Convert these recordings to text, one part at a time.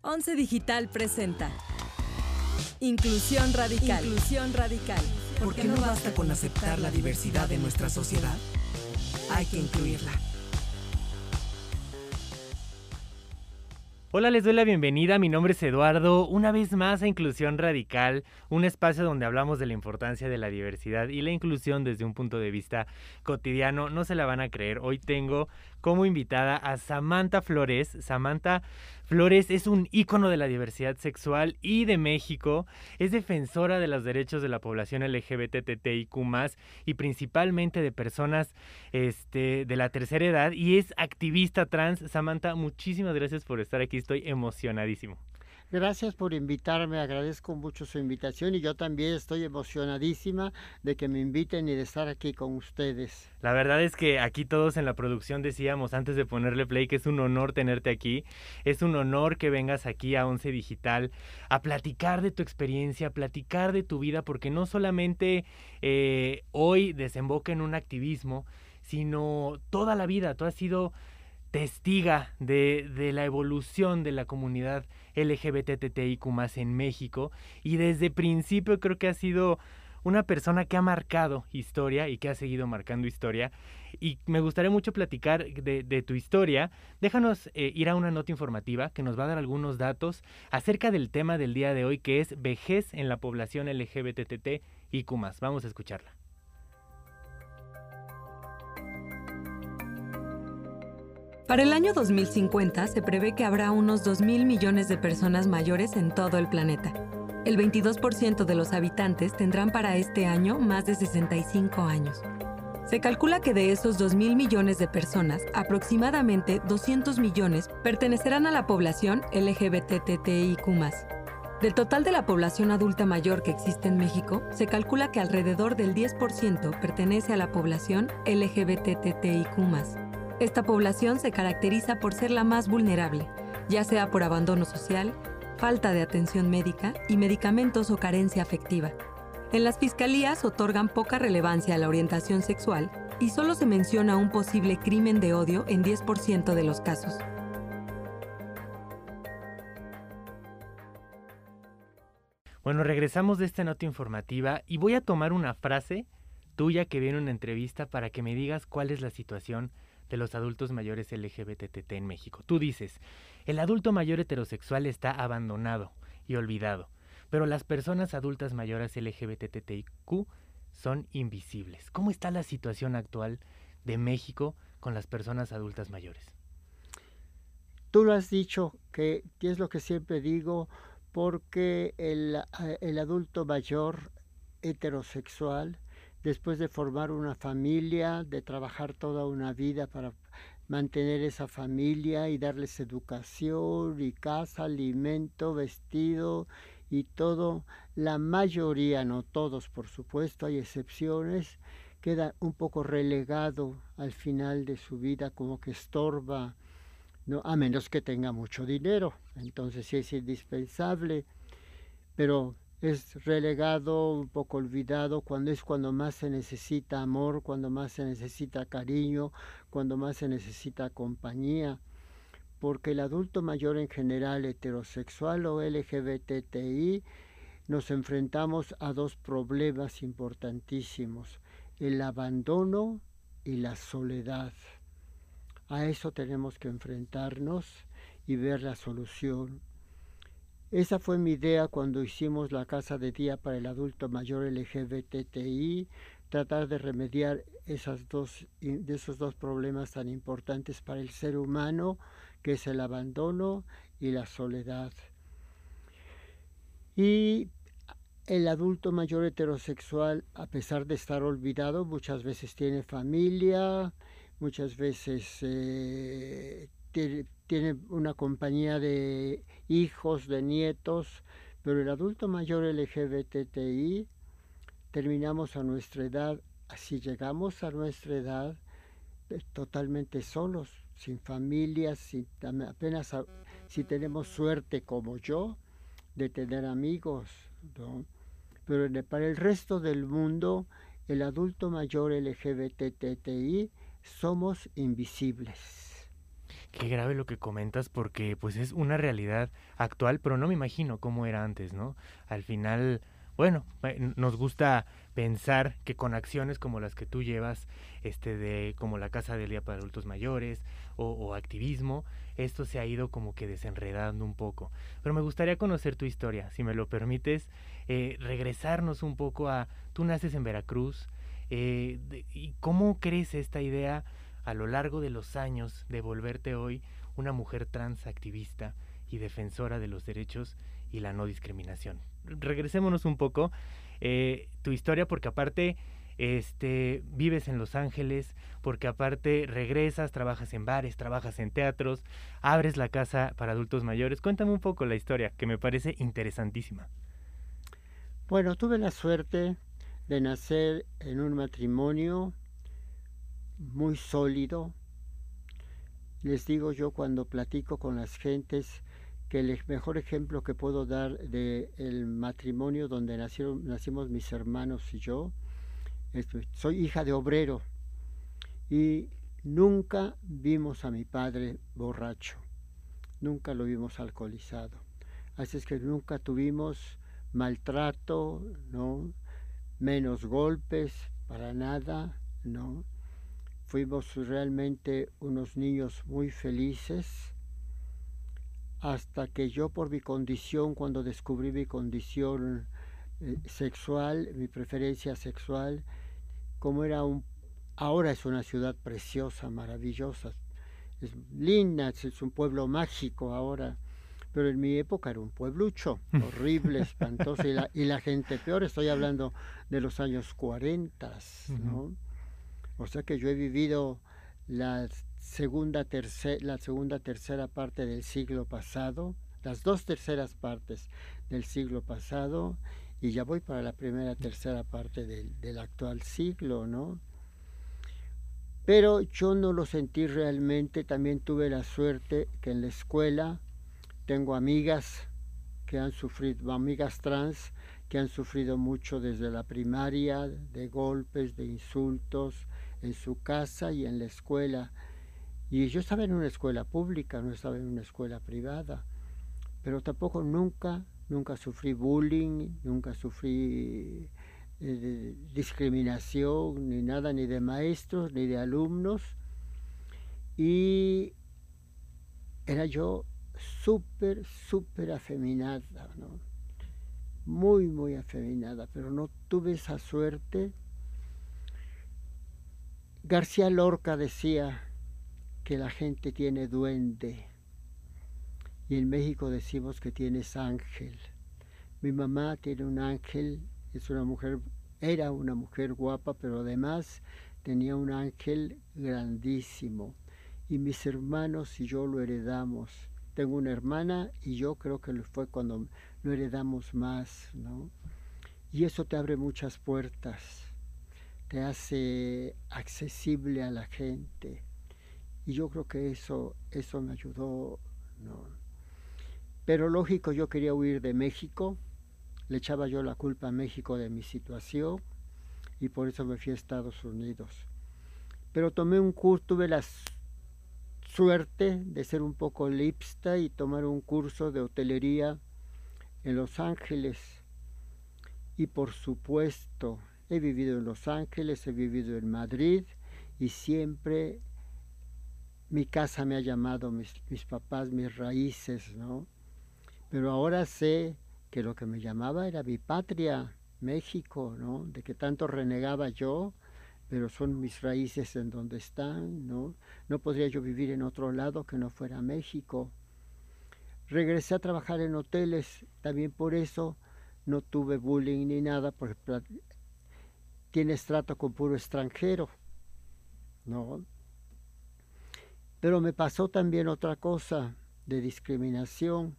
Once Digital presenta Inclusión Radical. Inclusión Radical. ¿Por qué no basta con aceptar la diversidad de nuestra sociedad? Hay que incluirla. Hola, les doy la bienvenida. Mi nombre es Eduardo. Una vez más a Inclusión Radical, un espacio donde hablamos de la importancia de la diversidad y la inclusión desde un punto de vista cotidiano. No se la van a creer. Hoy tengo como invitada a Samantha Flores. Samantha Flores es un ícono de la diversidad sexual y de México. Es defensora de los derechos de la población LGBTTIQ y principalmente de personas este, de la tercera edad y es activista trans. Samantha, muchísimas gracias por estar aquí. Estoy emocionadísimo. Gracias por invitarme, agradezco mucho su invitación y yo también estoy emocionadísima de que me inviten y de estar aquí con ustedes. La verdad es que aquí todos en la producción decíamos antes de ponerle play que es un honor tenerte aquí, es un honor que vengas aquí a Once Digital a platicar de tu experiencia, a platicar de tu vida, porque no solamente eh, hoy desemboca en un activismo, sino toda la vida, tú has sido testiga de, de la evolución de la comunidad LGBTTIQ en México y desde principio creo que ha sido una persona que ha marcado historia y que ha seguido marcando historia. Y me gustaría mucho platicar de, tu historia. Déjanos eh, ir a una nota informativa que nos va a dar algunos datos acerca del tema del día de hoy, que es vejez en la población LGBTTIQ. Vamos a escucharla. Para el año 2050 se prevé que habrá unos 2.000 millones de personas mayores en todo el planeta. El 22% de los habitantes tendrán para este año más de 65 años. Se calcula que de esos 2.000 millones de personas, aproximadamente 200 millones pertenecerán a la población LGBTTIQ. Del total de la población adulta mayor que existe en México, se calcula que alrededor del 10% pertenece a la población LGBTTIQ. Esta población se caracteriza por ser la más vulnerable, ya sea por abandono social, falta de atención médica y medicamentos o carencia afectiva. En las fiscalías otorgan poca relevancia a la orientación sexual y solo se menciona un posible crimen de odio en 10% de los casos. Bueno, regresamos de esta nota informativa y voy a tomar una frase tuya que viene en una entrevista para que me digas cuál es la situación de los adultos mayores LGBTT en México. Tú dices, el adulto mayor heterosexual está abandonado y olvidado, pero las personas adultas mayores LGBTTIQ son invisibles. ¿Cómo está la situación actual de México con las personas adultas mayores? Tú lo has dicho, que, es lo que siempre digo, porque el, eh, el adulto mayor heterosexual después de formar una familia, de trabajar toda una vida para mantener esa familia y darles educación y casa, alimento, vestido y todo, la mayoría, no todos por supuesto, hay excepciones, queda un poco relegado al final de su vida como que estorba, no, a menos que tenga mucho dinero, entonces sí es indispensable, pero es relegado, un poco olvidado, cuando es cuando más se necesita amor, cuando más se necesita cariño, cuando más se necesita compañía, porque el adulto mayor en general, heterosexual o LGBTI, nos enfrentamos a dos problemas importantísimos, el abandono y la soledad. A eso tenemos que enfrentarnos y ver la solución. Esa fue mi idea cuando hicimos la casa de día para el adulto mayor LGBTI, tratar de remediar esas dos, de esos dos problemas tan importantes para el ser humano, que es el abandono y la soledad. Y el adulto mayor heterosexual, a pesar de estar olvidado, muchas veces tiene familia, muchas veces eh, tiene una compañía de hijos, de nietos, pero el adulto mayor LGBTI terminamos a nuestra edad, si llegamos a nuestra edad, eh, totalmente solos, sin familia, sin, apenas si tenemos suerte como yo de tener amigos. Pero para el resto del mundo, el adulto mayor LGBTI somos invisibles. Qué grave lo que comentas porque pues es una realidad actual, pero no me imagino cómo era antes, ¿no? Al final, bueno, eh, nos gusta pensar que con acciones como las que tú llevas, este de como la Casa del Día para Adultos Mayores o, activismo, esto se ha ido como que desenredando un poco. Pero me gustaría conocer tu historia, si me lo permites, eh, regresarnos un poco a, tú naces en Veracruz, eh, ¿y cómo crees esta idea a lo largo de los años de volverte hoy una mujer trans activista y defensora de los derechos y la no discriminación. Regresémonos un poco eh, tu historia porque aparte este vives en Los Ángeles, porque aparte regresas, trabajas en bares, trabajas en teatros, abres la casa para adultos mayores. Cuéntame un poco la historia, que me parece interesantísima. Bueno, tuve la suerte de nacer en un matrimonio muy sólido. Les digo yo cuando platico con las gentes que el mejor ejemplo que puedo dar de el matrimonio donde nacieron, nacimos mis hermanos y yo, soy hija de obrero y nunca vimos a mi padre borracho, nunca lo vimos alcoholizado. Así es que nunca tuvimos maltrato, ¿no? menos golpes, para nada, ¿no? Fuimos realmente unos niños muy felices hasta que yo por mi condición, cuando descubrí mi condición eh, sexual, mi preferencia sexual, como era un... Ahora es una ciudad preciosa, maravillosa, es linda, es un pueblo mágico ahora, pero en mi época era un pueblucho, horrible, espantoso, y la, y la gente peor, estoy hablando de los años 40, ¿no? O sea que yo he vivido la segunda, tercera, la segunda tercera parte del siglo pasado, las dos terceras partes del siglo pasado, y ya voy para la primera tercera parte del, del actual siglo, ¿no? Pero yo no lo sentí realmente, también tuve la suerte que en la escuela tengo amigas que han sufrido, amigas trans, que han sufrido mucho desde la primaria, de golpes, de insultos, en su casa y en la escuela. Y yo estaba en una escuela pública, no estaba en una escuela privada, pero tampoco nunca, nunca sufrí bullying, nunca sufrí eh, discriminación, ni nada, ni de maestros, ni de alumnos. Y era yo súper, súper afeminada, ¿no? Muy, muy afeminada, pero no tuve esa suerte García Lorca decía que la gente tiene duende y en México decimos que tienes ángel. Mi mamá tiene un ángel, es una mujer, era una mujer guapa, pero además tenía un ángel grandísimo. Y mis hermanos y yo lo heredamos. Tengo una hermana y yo creo que fue cuando lo heredamos más, ¿no? Y eso te abre muchas puertas te hace accesible a la gente. Y yo creo que eso, eso me ayudó. ¿no? Pero lógico, yo quería huir de México, le echaba yo la culpa a México de mi situación y por eso me fui a Estados Unidos. Pero tomé un curso, tuve la suerte de ser un poco lipsta y tomar un curso de hotelería en Los Ángeles. Y por supuesto, He vivido en Los Ángeles, he vivido en Madrid y siempre mi casa me ha llamado, mis, papás, mis raíces, ¿no? Pero ahora sé que lo que me llamaba era mi patria, México, ¿no? De que tanto renegaba yo, pero son mis raíces en donde están, ¿no? No podría yo vivir en otro lado que no fuera México. Regresé a trabajar en hoteles, también por eso no tuve bullying ni nada, porque tienes trato con puro extranjero, ¿no? Pero me pasó también otra cosa de discriminación.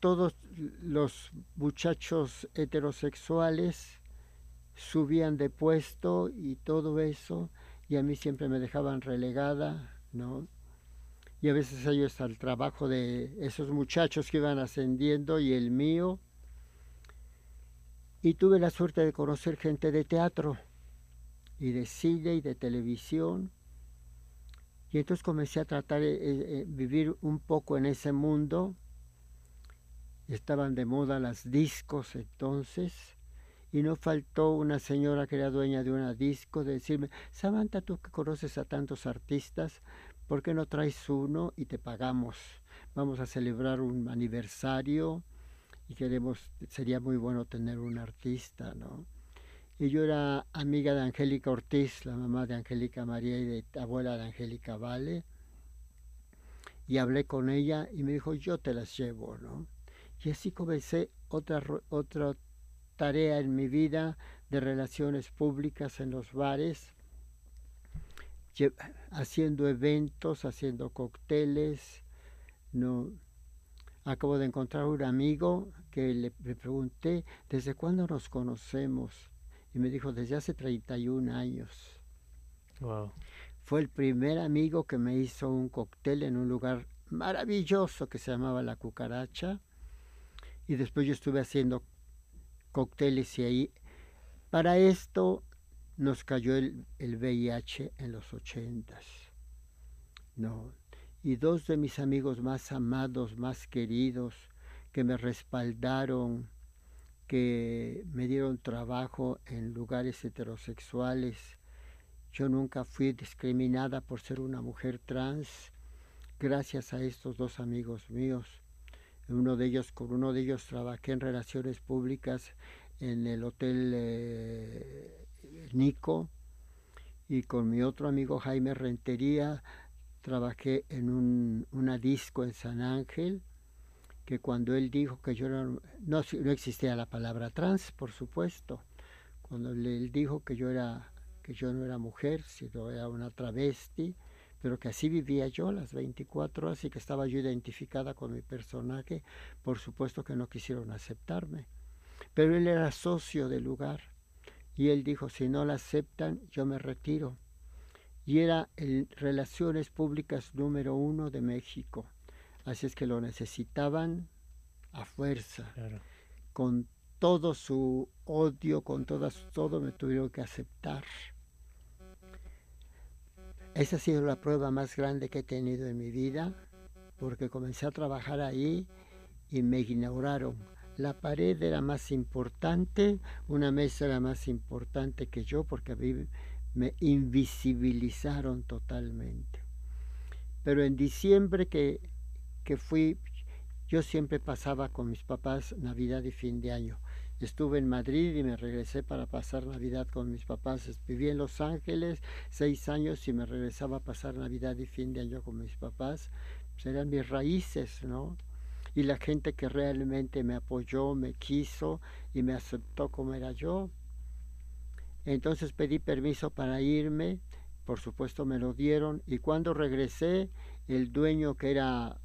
Todos los muchachos heterosexuales subían de puesto y todo eso, y a mí siempre me dejaban relegada, ¿no? Y a veces ellos al trabajo de esos muchachos que iban ascendiendo y el mío, y tuve la suerte de conocer gente de teatro y de cine y de televisión Y entonces comencé a tratar de vivir un poco en ese mundo. Estaban de moda las discos entonces. Y no faltó una señora que era dueña de una disco de decirme, Samantha, tú que conoces a tantos artistas, ¿por qué no traes uno y te pagamos? Vamos a celebrar un aniversario y queremos, sería muy bueno tener un artista, ¿no? Y yo era amiga de Angélica Ortiz, la mamá de Angélica María y de abuela de Angélica Vale. Y hablé con ella y me dijo, yo te las llevo, ¿no? Y así comencé otra, otra tarea en mi vida de relaciones públicas en los bares, haciendo eventos, haciendo cócteles, no acabo de encontrar un amigo que le, pregunté, ¿desde cuándo nos conocemos? Y me dijo, desde hace 31 años. Wow. Fue el primer amigo que me hizo un cóctel en un lugar maravilloso que se llamaba La Cucaracha. Y después yo estuve haciendo cócteles y ahí. Para esto nos cayó el, el VIH en los ochentas. No, y dos de mis amigos más amados, más queridos, que me respaldaron, que me dieron trabajo en lugares heterosexuales. Yo nunca fui discriminada por ser una mujer trans, gracias a estos dos amigos míos. Uno de ellos, con uno de ellos trabajé en relaciones públicas en el hotel eh, Nico y con mi otro amigo Jaime Rentería trabajé en un, una disco en San Ángel, que cuando él dijo que yo no, no, existía la palabra trans, por supuesto, cuando él dijo que yo era que yo no era mujer, sino era una travesti, pero que así vivía yo las 24 horas y que estaba yo identificada con mi personaje, por supuesto que no quisieron aceptarme. Pero él era socio del lugar y él dijo, si no la aceptan, yo me retiro y era el Relaciones Públicas número uno de México. Así es que lo necesitaban a fuerza. Con todo su odio, con todas, todo me tuvieron que aceptar. Esa ha sido la prueba más grande que he tenido en mi vida, porque comencé a trabajar ahí y me ignoraron. La pared era más importante, una mesa era más importante que yo, porque me invisibilizaron totalmente. Pero en diciembre que, que fui, yo siempre pasaba con mis papás Navidad y fin de año. Estuve en Madrid y me regresé para pasar Navidad con mis papás. Viví en Los Ángeles seis años y me regresaba a pasar Navidad y fin de año con mis papás. Pues eran mis raíces, ¿no? Y la gente que realmente me apoyó, me quiso y me aceptó como era yo, entonces pedí permiso para irme, por supuesto me lo dieron, y cuando regresé, el dueño que era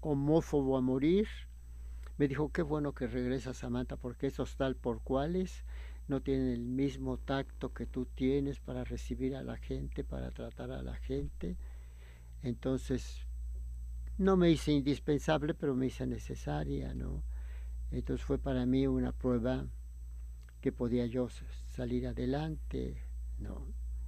homófobo a morir, me dijo, qué bueno que regresas Samantha, porque esos tal por cuales no tienen el mismo tacto que tú tienes para recibir a la gente, para tratar a la gente. Entonces, no me hice indispensable, pero me hice necesaria, ¿no? Entonces fue para mí una prueba que podía yo salir adelante, ¿no?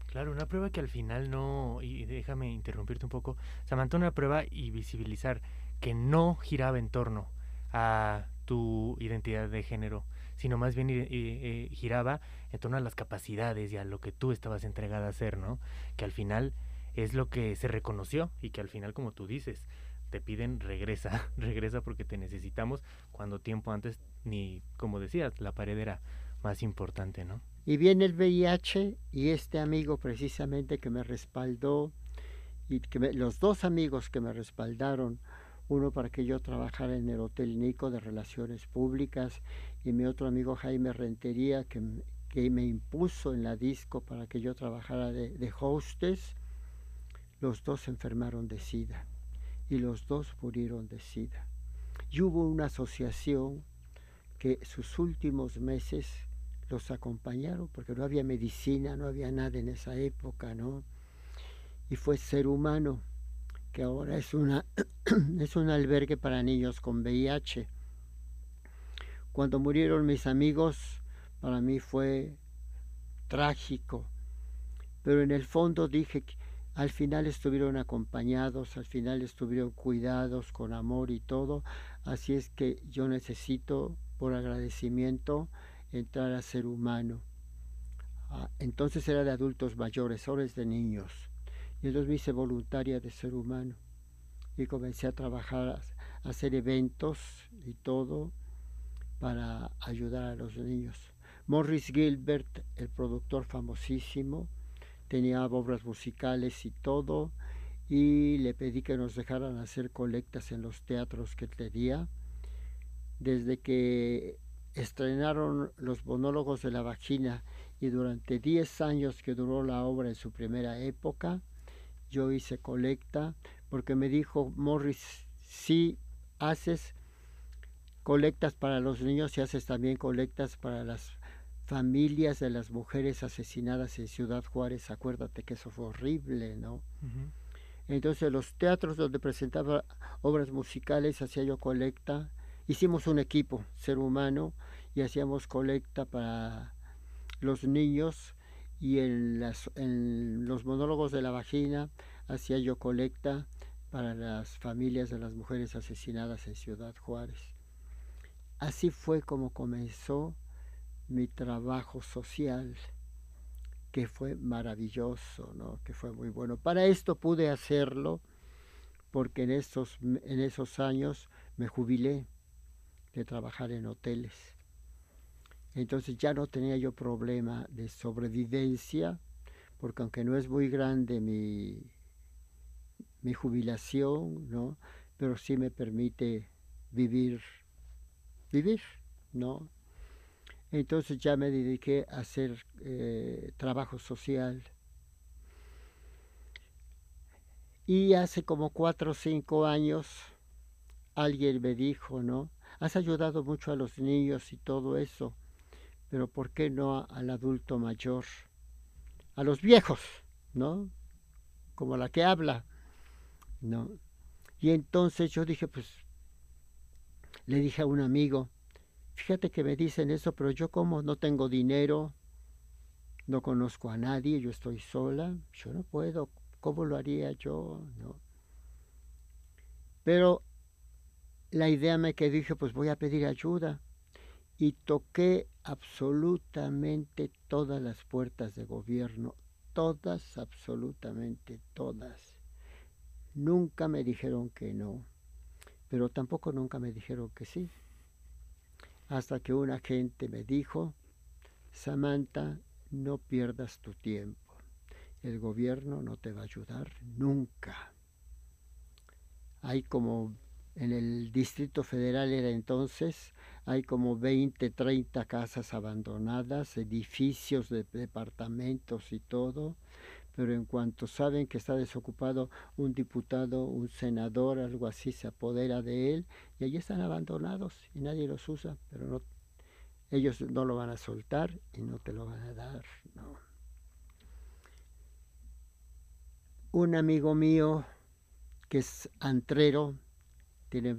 Claro, una prueba que al final no, y déjame interrumpirte un poco, Samantha, una prueba y visibilizar que no giraba en torno a tu identidad de género, sino más bien eh, eh, giraba en torno a las capacidades y a lo que tú estabas entregada a hacer, ¿no? Que al final es lo que se reconoció y que al final, como tú dices, te piden regresa, regresa porque te necesitamos cuando tiempo antes ni, como decías, la pared era más importante, ¿no? Y viene el VIH y este amigo precisamente que me respaldó, y que los dos amigos que me respaldaron, uno para que yo trabajara en el Hotel Nico de Relaciones Públicas y mi otro amigo Jaime Rentería que, que me impuso en la disco para que yo trabajara de, de los dos enfermaron de SIDA y los dos murieron de SIDA. Y hubo una asociación que sus últimos meses los acompañaron, porque no había medicina, no había nada en esa época, ¿no? Y fue Ser Humano, que ahora es, una, es un albergue para niños con VIH. Cuando murieron mis amigos, para mí fue trágico, pero en el fondo dije, al final estuvieron acompañados, al final estuvieron cuidados con amor y todo. Así es que yo necesito, por agradecimiento, entrar a ser humano. Ah, entonces era de adultos mayores, ahora es de niños. Y entonces me hice voluntaria de ser humano. Y comencé a trabajar, a hacer eventos y todo para ayudar a los niños. Morris Gilbert, el productor famosísimo, tenía obras musicales y todo, y le pedí que nos dejaran hacer colectas en los teatros que tenía. Desde que estrenaron los monólogos de la vagina y durante 10 años que duró la obra en su primera época, yo hice colecta porque me dijo Morris, si haces colectas para los niños y haces también colectas para las familias de las mujeres asesinadas en Ciudad Juárez, acuérdate que eso fue horrible, ¿no? Entonces los teatros donde presentaba obras musicales hacía yo colecta, hicimos un equipo, ser humano, y hacíamos colecta para los niños y en, los monólogos de la vagina hacía yo colecta para las familias de las mujeres asesinadas en Ciudad Juárez. Así fue como comenzó mi trabajo social, que fue maravilloso, ¿no? que fue muy bueno. Para esto pude hacerlo porque en esos años me jubilé de trabajar en hoteles. Entonces ya no tenía yo problema de sobrevivencia, porque aunque no es muy grande mi, mi jubilación, ¿no? Pero sí me permite vivir, vivir, ¿no? Entonces ya me dediqué a hacer eh, trabajo social. Y hace como cuatro o cinco años alguien me dijo, ¿no? Has ayudado mucho a los niños y todo eso pero ¿por qué no al adulto mayor? A los viejos, ¿no? Como la que habla, ¿no? Y entonces yo dije, pues, le dije a un amigo, fíjate que me dicen eso, pero yo como no tengo dinero, no conozco a nadie, yo estoy sola, yo no puedo, ¿cómo lo haría yo? No. Pero la idea me que dije, pues voy a pedir ayuda y toqué absolutamente todas las puertas de gobierno, todas, absolutamente todas. Nunca me dijeron que no, pero tampoco nunca me dijeron que sí. Hasta que un agente me dijo, Samantha, no pierdas tu tiempo. El gobierno no te va a ayudar nunca. Hay como en el Distrito Federal era entonces hay como 20, 30 casas abandonadas, edificios de departamentos y todo, pero en cuanto saben que está desocupado un diputado, un senador, algo así, se apodera de él y allí están abandonados y nadie los usa, pero no, ellos no lo van a soltar y no te lo van a dar, no. Un amigo mío que es antrero, tiene,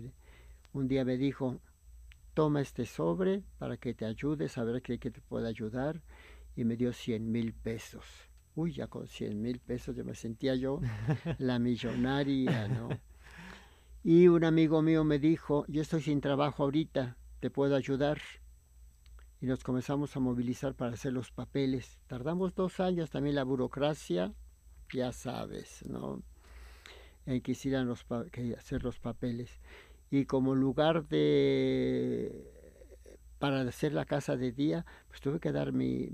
un día me dijo, toma este sobre para que te ayude, saber que, que te puede ayudar. Y me dio 100 mil pesos. Uy, ya con 100 mil pesos ya me sentía yo la millonaria, ¿no? Y un amigo mío me dijo, yo estoy sin trabajo ahorita, ¿te puedo ayudar? Y nos comenzamos a movilizar para hacer los papeles. Tardamos dos años, también la burocracia, ya sabes, ¿no? En que hicieran los que hacer los papeles y como lugar de para hacer la casa de día, pues tuve que dar mi,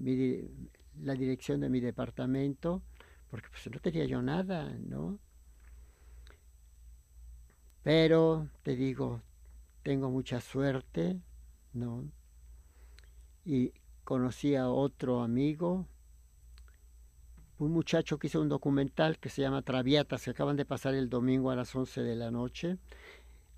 la dirección de mi departamento, porque pues no tenía yo nada, ¿no? Pero te digo, tengo mucha suerte, ¿no? Y conocí a otro amigo, un muchacho que hizo un documental que se llama Traviatas, que acaban de pasar el domingo a las 11 de la noche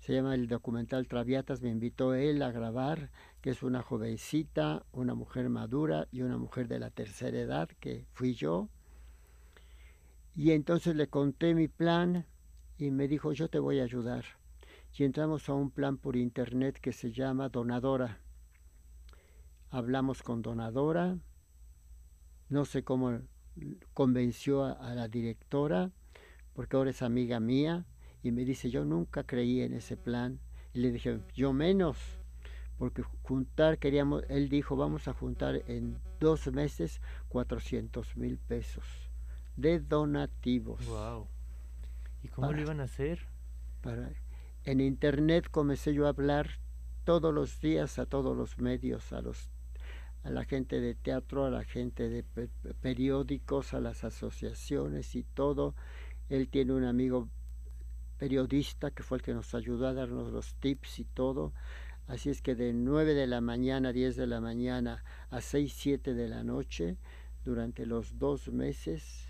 se llama el documental Traviatas, me invitó él a grabar, que es una jovencita, una mujer madura y una mujer de la tercera edad, que fui yo. Y entonces le conté mi plan y me dijo, yo te voy a ayudar. Y entramos a un plan por internet que se llama Donadora. Hablamos con Donadora, no sé cómo convenció a, la directora, porque ahora es amiga mía, y me dice, yo nunca creí en ese plan. Y le dije, yo menos, porque juntar, queríamos, él dijo, vamos a juntar en dos meses 400 mil pesos de donativos. Wow. ¿Y cómo lo iban a hacer? Para, en internet comencé yo a hablar todos los días a todos los medios, a los a la gente de teatro, a la gente de periódicos, a las asociaciones y todo. Él tiene un amigo periodista que fue el que nos ayudó a darnos los tips y todo. Así es que de 9 de la mañana, 10 de la mañana a 6, 7 de la noche, durante los dos meses,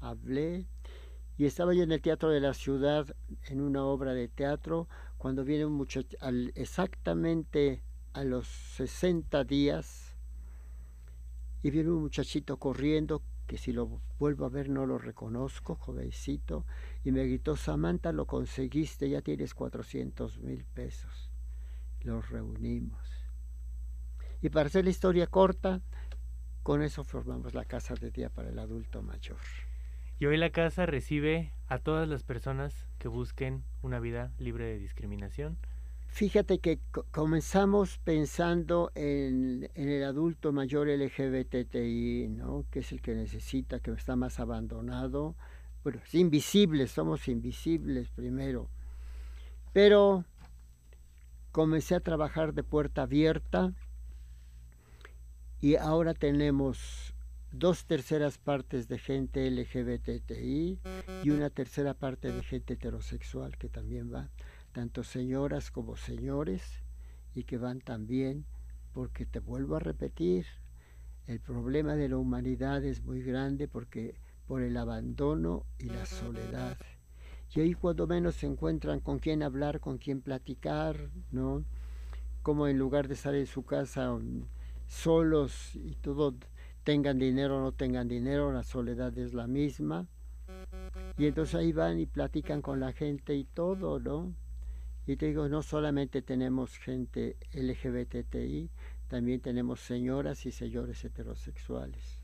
hablé y estaba yo en el Teatro de la Ciudad en una obra de teatro cuando viene un muchacho, exactamente a los 60 días, y viene un muchachito corriendo, que si lo vuelvo a ver no lo reconozco, jovencito, y me gritó, Samantha, lo conseguiste, ya tienes 400 mil pesos. Los reunimos. Y para hacer la historia corta, con eso formamos la casa de día para el adulto mayor. Y hoy la casa recibe a todas las personas que busquen una vida libre de discriminación. Fíjate que comenzamos pensando en, el adulto mayor LGBTI, ¿no? que es el que necesita, que está más abandonado. Bueno, es invisible, somos invisibles primero. Pero comencé a trabajar de puerta abierta y ahora tenemos dos terceras partes de gente LGBTI y una tercera parte de gente heterosexual que también va, tanto señoras como señores, y que van también, porque te vuelvo a repetir, el problema de la humanidad es muy grande porque por el abandono y la soledad. Y ahí cuando menos se encuentran con quién hablar, con quién platicar, ¿no? Como en lugar de estar en su casa mm, solos y todo tengan dinero o no tengan dinero, la soledad es la misma. Y entonces ahí van y platican con la gente y todo, ¿no? Y te digo, no solamente tenemos gente LGBTI, también tenemos señoras y señores heterosexuales.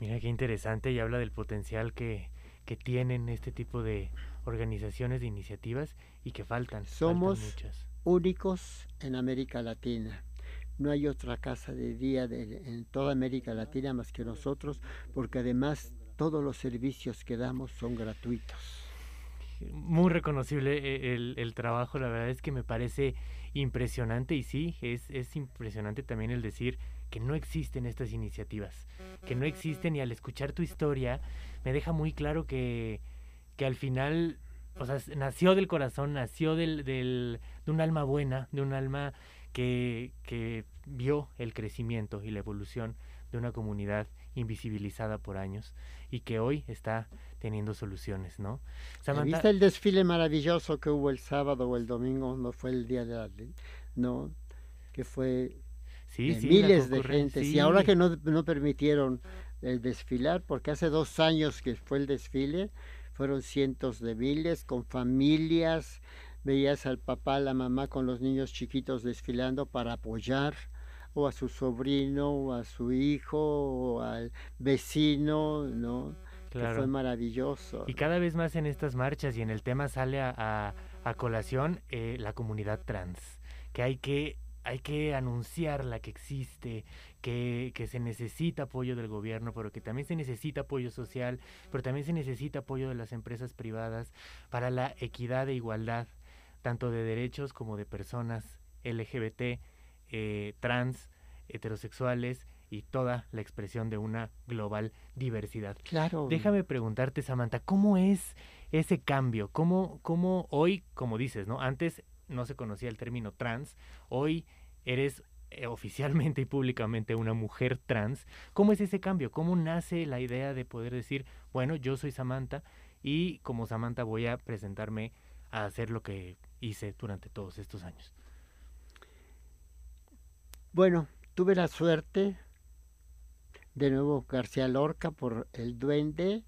Mira qué interesante y habla del potencial que, que tienen este tipo de organizaciones, de iniciativas y que faltan. Somos únicos en América Latina. No hay otra casa de día en toda América Latina más que nosotros, porque además todos los servicios que damos son gratuitos. Muy reconocible eh, el, trabajo, la verdad es que me parece impresionante y sí, es, es impresionante también el decir que no existen estas iniciativas, que no existen y al escuchar tu historia me deja muy claro que, que al final, o sea, nació del corazón, nació del, del, de un alma buena, de un alma que, que vio el crecimiento y la evolución de una comunidad invisibilizada por años y que hoy está teniendo soluciones, ¿no? ¿Viste el desfile maravilloso que hubo el sábado o el domingo? No fue el día de la... ¿no? Que fue sí, miles de gente. Y ahora que no, no permitieron el desfilar, porque hace dos años que fue el desfile, fueron cientos de miles con familias, veías al papá, la mamá con los niños chiquitos desfilando para apoyar o a su sobrino o a su hijo o al vecino, ¿no? Claro. fue maravilloso. Y cada vez más en estas marchas y en el tema sale a, a, colación eh, la comunidad trans, que hay que hay que anunciarla que existe, que, que, se necesita apoyo del gobierno, pero que también se necesita apoyo social, pero también se necesita apoyo de las empresas privadas para la equidad e igualdad tanto de derechos como de personas LGBT, eh, trans, heterosexuales y toda la expresión de una global diversidad. Claro. Déjame preguntarte, Samantha, ¿cómo es ese cambio? ¿Cómo, cómo hoy, como dices, ¿no? Antes no se conocía el término trans, hoy eres eh, oficialmente y públicamente una mujer trans. ¿Cómo es ese cambio? ¿Cómo nace la idea de poder decir, bueno, yo soy Samantha y como Samantha voy a presentarme a hacer lo que hice durante todos estos años? Bueno, tuve la suerte, de nuevo García Lorca por el duende,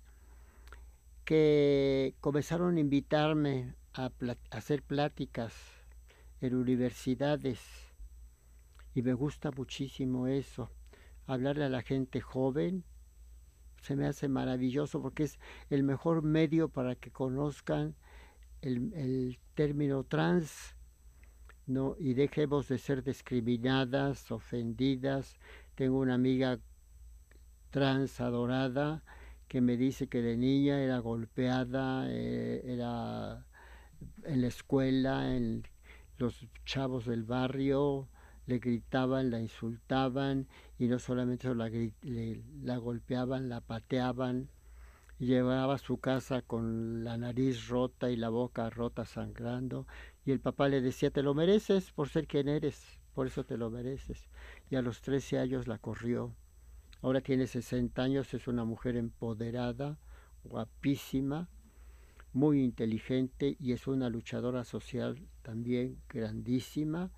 que comenzaron a invitarme a, hacer pláticas en universidades y me gusta muchísimo eso, hablarle a la gente joven se me hace maravilloso porque es el mejor medio para que conozcan el, término trans, ¿no? Y dejemos de ser discriminadas, ofendidas. Tengo una amiga trans adorada que me dice que de niña era golpeada, eh, era en la escuela, los chavos del barrio le gritaban, la insultaban y no solamente la, la golpeaban, la pateaban, llevaba a su casa con la nariz rota y la boca rota sangrando y el papá le decía te lo mereces por ser quien eres, por eso te lo mereces y a los 13 años la corrió. Ahora tiene 60 años, es una mujer empoderada, guapísima, muy inteligente y es una luchadora social también grandísima.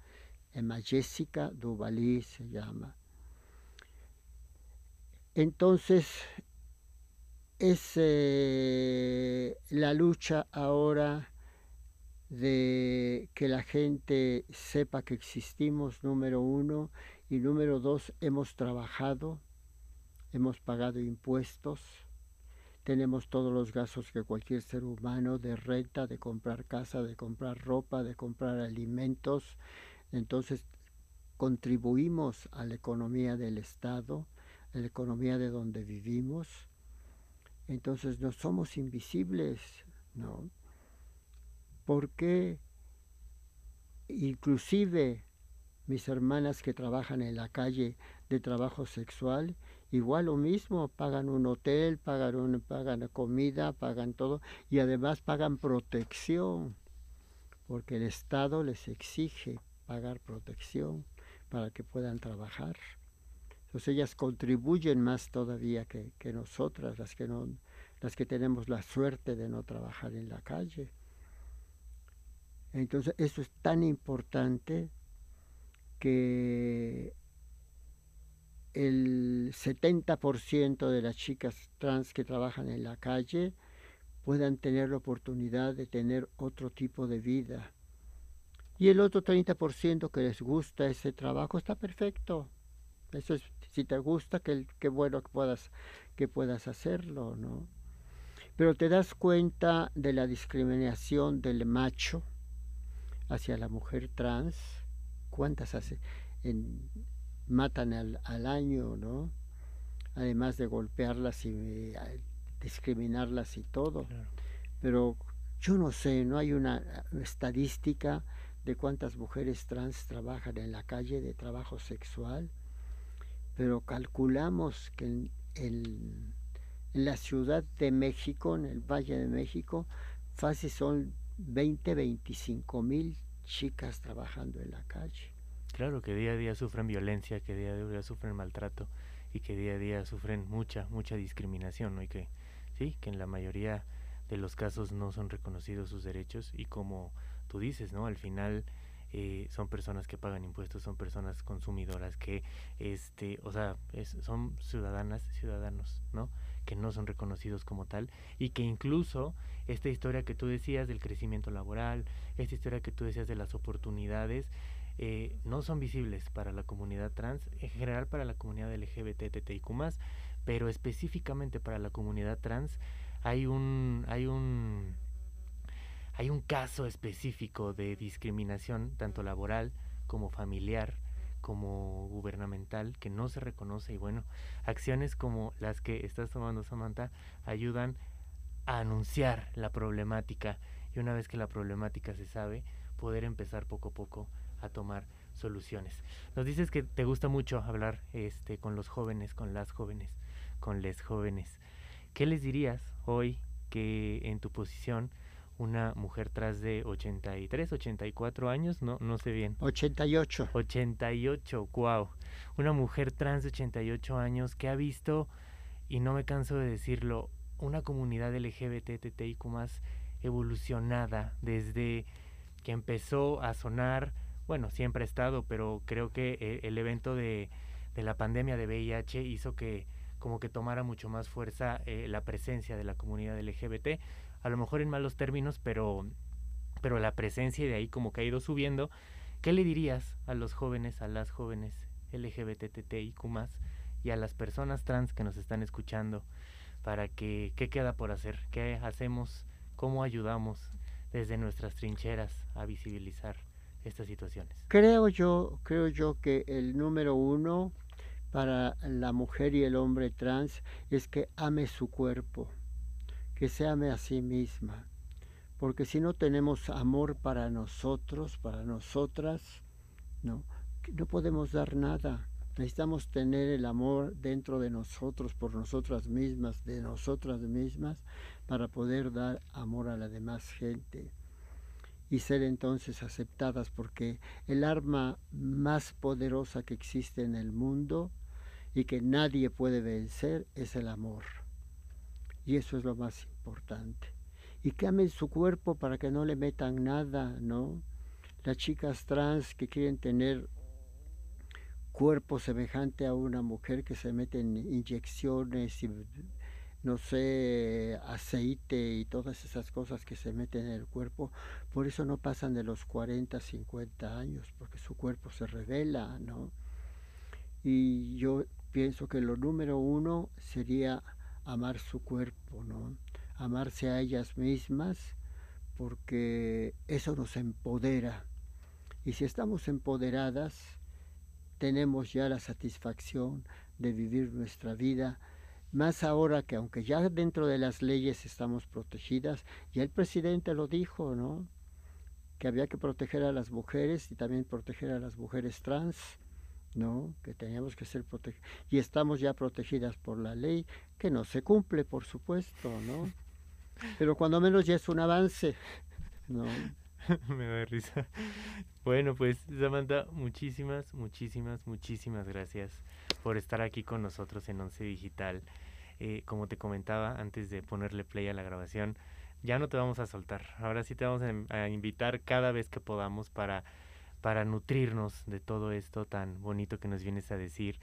Emma Jessica Duvalí se llama. Entonces, es eh, la lucha ahora de que la gente sepa que existimos, número uno, y número dos, hemos trabajado, hemos pagado impuestos, tenemos todos los gastos que cualquier ser humano de renta, de comprar casa, de comprar ropa, de comprar alimentos. Entonces contribuimos a la economía del Estado, a la economía de donde vivimos. Entonces no somos invisibles, ¿no? Porque inclusive mis hermanas que trabajan en la calle de trabajo sexual, igual lo mismo, pagan un hotel, pagan, pagan comida, pagan todo y además pagan protección, porque el Estado les exige pagar protección para que puedan trabajar. Entonces ellas contribuyen más todavía que, que nosotras, las que, no, las que tenemos la suerte de no trabajar en la calle. Entonces eso es tan importante que el 70% de las chicas trans que trabajan en la calle puedan tener la oportunidad de tener otro tipo de vida. Y el otro 30% que les gusta ese trabajo está perfecto. Eso es, si te gusta, qué que bueno que puedas, que puedas hacerlo, ¿no? Pero te das cuenta de la discriminación del macho hacia la mujer trans. ¿Cuántas hace? Matan al, al año, ¿no? Además de golpearlas y eh, discriminarlas y todo. Pero yo no sé, no hay una estadística de cuántas mujeres trans trabajan en la calle de trabajo sexual, pero calculamos que en, en, la Ciudad de México, en el Valle de México, fácil son 20, 25 mil chicas trabajando en la calle. Claro, que día a día sufren violencia, que día a día sufren maltrato y que día a día sufren mucha, mucha discriminación, ¿no? Y que, sí, que en la mayoría de los casos no son reconocidos sus derechos y como tú dices, ¿no? Al final eh, son personas que pagan impuestos, son personas consumidoras que, este, o sea, son ciudadanas, ciudadanos, ¿no? Que no son reconocidos como tal y que incluso esta historia que tú decías del crecimiento laboral, esta historia que tú decías de las oportunidades, eh, no son visibles para la comunidad trans, en general para la comunidad LGBTTIQ+, pero específicamente para la comunidad trans hay un, hay un, hay un caso específico de discriminación, tanto laboral como familiar, como gubernamental, que no se reconoce. Y bueno, acciones como las que estás tomando Samantha ayudan a anunciar la problemática. Y una vez que la problemática se sabe, poder empezar poco a poco a tomar soluciones. Nos dices que te gusta mucho hablar este, con los jóvenes, con las jóvenes, con les jóvenes. ¿Qué les dirías hoy que en tu posición una mujer tras de 83, 84 años, no, no sé bien. 88. 88, wow. Una mujer trans de 88 años que ha visto, y no me canso de decirlo, una comunidad LGBTTIQ más evolucionada desde que empezó a sonar bueno, siempre ha estado, pero creo que eh, el evento de, la pandemia de VIH hizo que como que tomara mucho más fuerza eh, la presencia de la comunidad LGBT, a lo mejor en malos términos, pero, pero la presencia de ahí como que ha ido subiendo. ¿Qué le dirías a los jóvenes, a las jóvenes LGBTTIQ y a las personas trans que nos están escuchando para que, ¿qué queda por hacer? ¿Qué hacemos? ¿Cómo ayudamos desde nuestras trincheras a visibilizar estas situaciones? Creo yo, creo yo que el número uno para la mujer y el hombre trans es que ame su cuerpo, que se ame a sí misma. Porque si no tenemos amor para nosotros, para nosotras, no, no podemos dar nada. Necesitamos tener el amor dentro de nosotros, por nosotras mismas, de nosotras mismas, para poder dar amor a la demás gente y ser entonces aceptadas, porque el arma más poderosa que existe en el mundo y que nadie puede vencer es el amor. Y eso es lo más importante. Y que amen su cuerpo para que no le metan nada, ¿no? Las chicas trans que quieren tener cuerpo semejante a una mujer que se meten inyecciones y no sé, aceite y todas esas cosas que se meten en el cuerpo, por eso no pasan de los 40, 50 años, porque su cuerpo se revela, ¿no? Y yo pienso que lo número uno sería amar su cuerpo, ¿no? Amarse a ellas mismas, porque eso nos empodera. Y si estamos empoderadas, tenemos ya la satisfacción de vivir nuestra vida más ahora que aunque ya dentro de las leyes estamos protegidas, ya el presidente lo dijo, ¿no? Que había que proteger a las mujeres y también proteger a las mujeres trans, ¿no? Que teníamos que ser protegidas. Y estamos ya protegidas por la ley, que no se cumple, por supuesto, ¿no? Pero cuando menos ya es un avance, ¿no? Me da risa. Bueno, pues Samantha, muchísimas, muchísimas, muchísimas gracias por estar aquí con nosotros en Once Digital. Eh, como te comentaba antes de ponerle play a la grabación, ya no te vamos a soltar. Ahora sí te vamos a, invitar cada vez que podamos para, para nutrirnos de todo esto tan bonito que nos vienes a decir.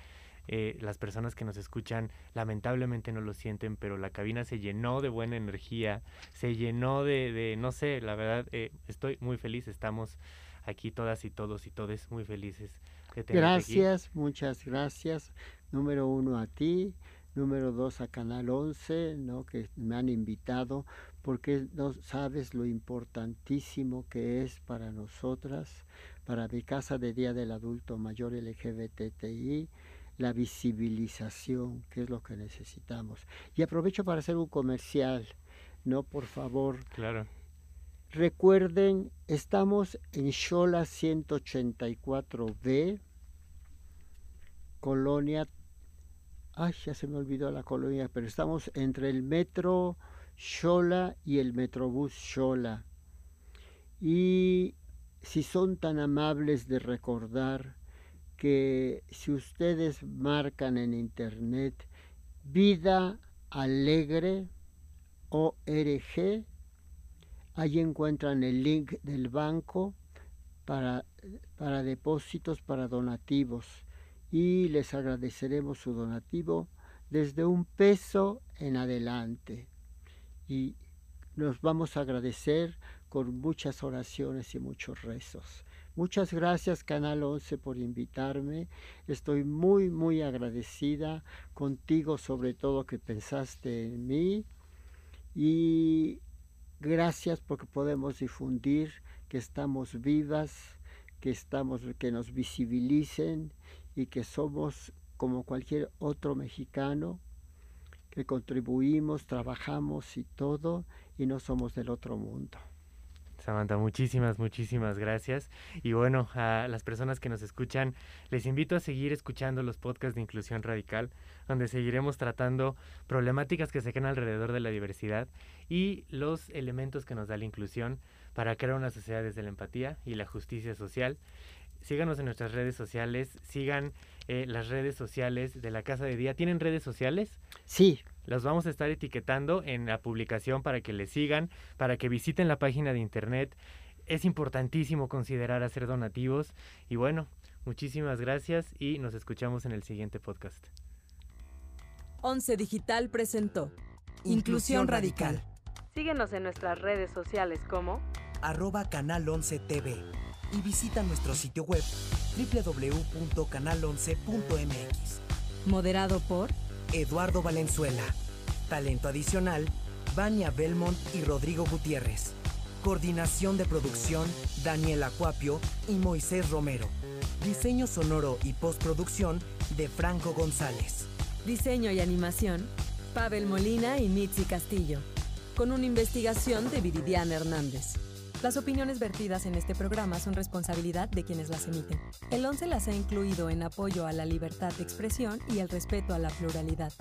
Eh, las personas que nos escuchan lamentablemente no lo sienten, pero la cabina se llenó de buena energía, se llenó de, de no sé, la verdad, eh, estoy muy feliz, estamos aquí todas y todos y todes muy felices. De gracias, muchas gracias. Número uno a ti, número dos a Canal 11, ¿no? que me han invitado, porque no sabes lo importantísimo que es para nosotras, para mi casa de Día del Adulto Mayor LGBTI, la visibilización, que es lo que necesitamos. Y aprovecho para hacer un comercial, ¿no? Por favor. Claro. Recuerden, estamos en Shola 184B, Colonia Ay, ya se me olvidó la colonia, pero estamos entre el metro Xola y el metrobús Xola. Y si son tan amables de recordar que si ustedes marcan en internet Vida Alegre ORG, ahí encuentran el link del banco para, para depósitos, para donativos y les agradeceremos su donativo desde un peso en adelante. Y nos vamos a agradecer con muchas oraciones y muchos rezos. Muchas gracias Canal 11 por invitarme. Estoy muy, muy agradecida contigo sobre todo que pensaste en mí. Y gracias porque podemos difundir que estamos vivas, que, estamos, que nos visibilicen y que somos como cualquier otro mexicano, que contribuimos, trabajamos y todo, y no somos del otro mundo. Samantha, muchísimas, muchísimas gracias. Y bueno, a las personas que nos escuchan, les invito a seguir escuchando los podcasts de Inclusión Radical, donde seguiremos tratando problemáticas que se quedan alrededor de la diversidad y los elementos que nos da la inclusión para crear una sociedad desde la empatía y la justicia social síganos en nuestras redes sociales, sigan eh, las redes sociales de la Casa de Día. ¿Tienen redes sociales? Sí. Las vamos a estar etiquetando en la publicación para que les sigan, para que visiten la página de internet. Es importantísimo considerar hacer donativos. Y bueno, muchísimas gracias y nos escuchamos en el siguiente podcast. Once Digital presentó Inclusión Radical. Síguenos en nuestras redes sociales como arroba canal 11 TV y visita nuestro sitio web www.canal11.mx. Moderado por Eduardo Valenzuela. Talento adicional, Vania Belmont y Rodrigo Gutiérrez. Coordinación de producción, Daniel Acuapio y Moisés Romero. Diseño sonoro y postproducción de Franco González. Diseño y animación, Pavel Molina y Mitzi Castillo. Con una investigación de Viridiana Hernández. Las opiniones vertidas en este programa son responsabilidad de quienes las emiten. El 11 las ha incluido en apoyo a la libertad de expresión y el respeto a la pluralidad.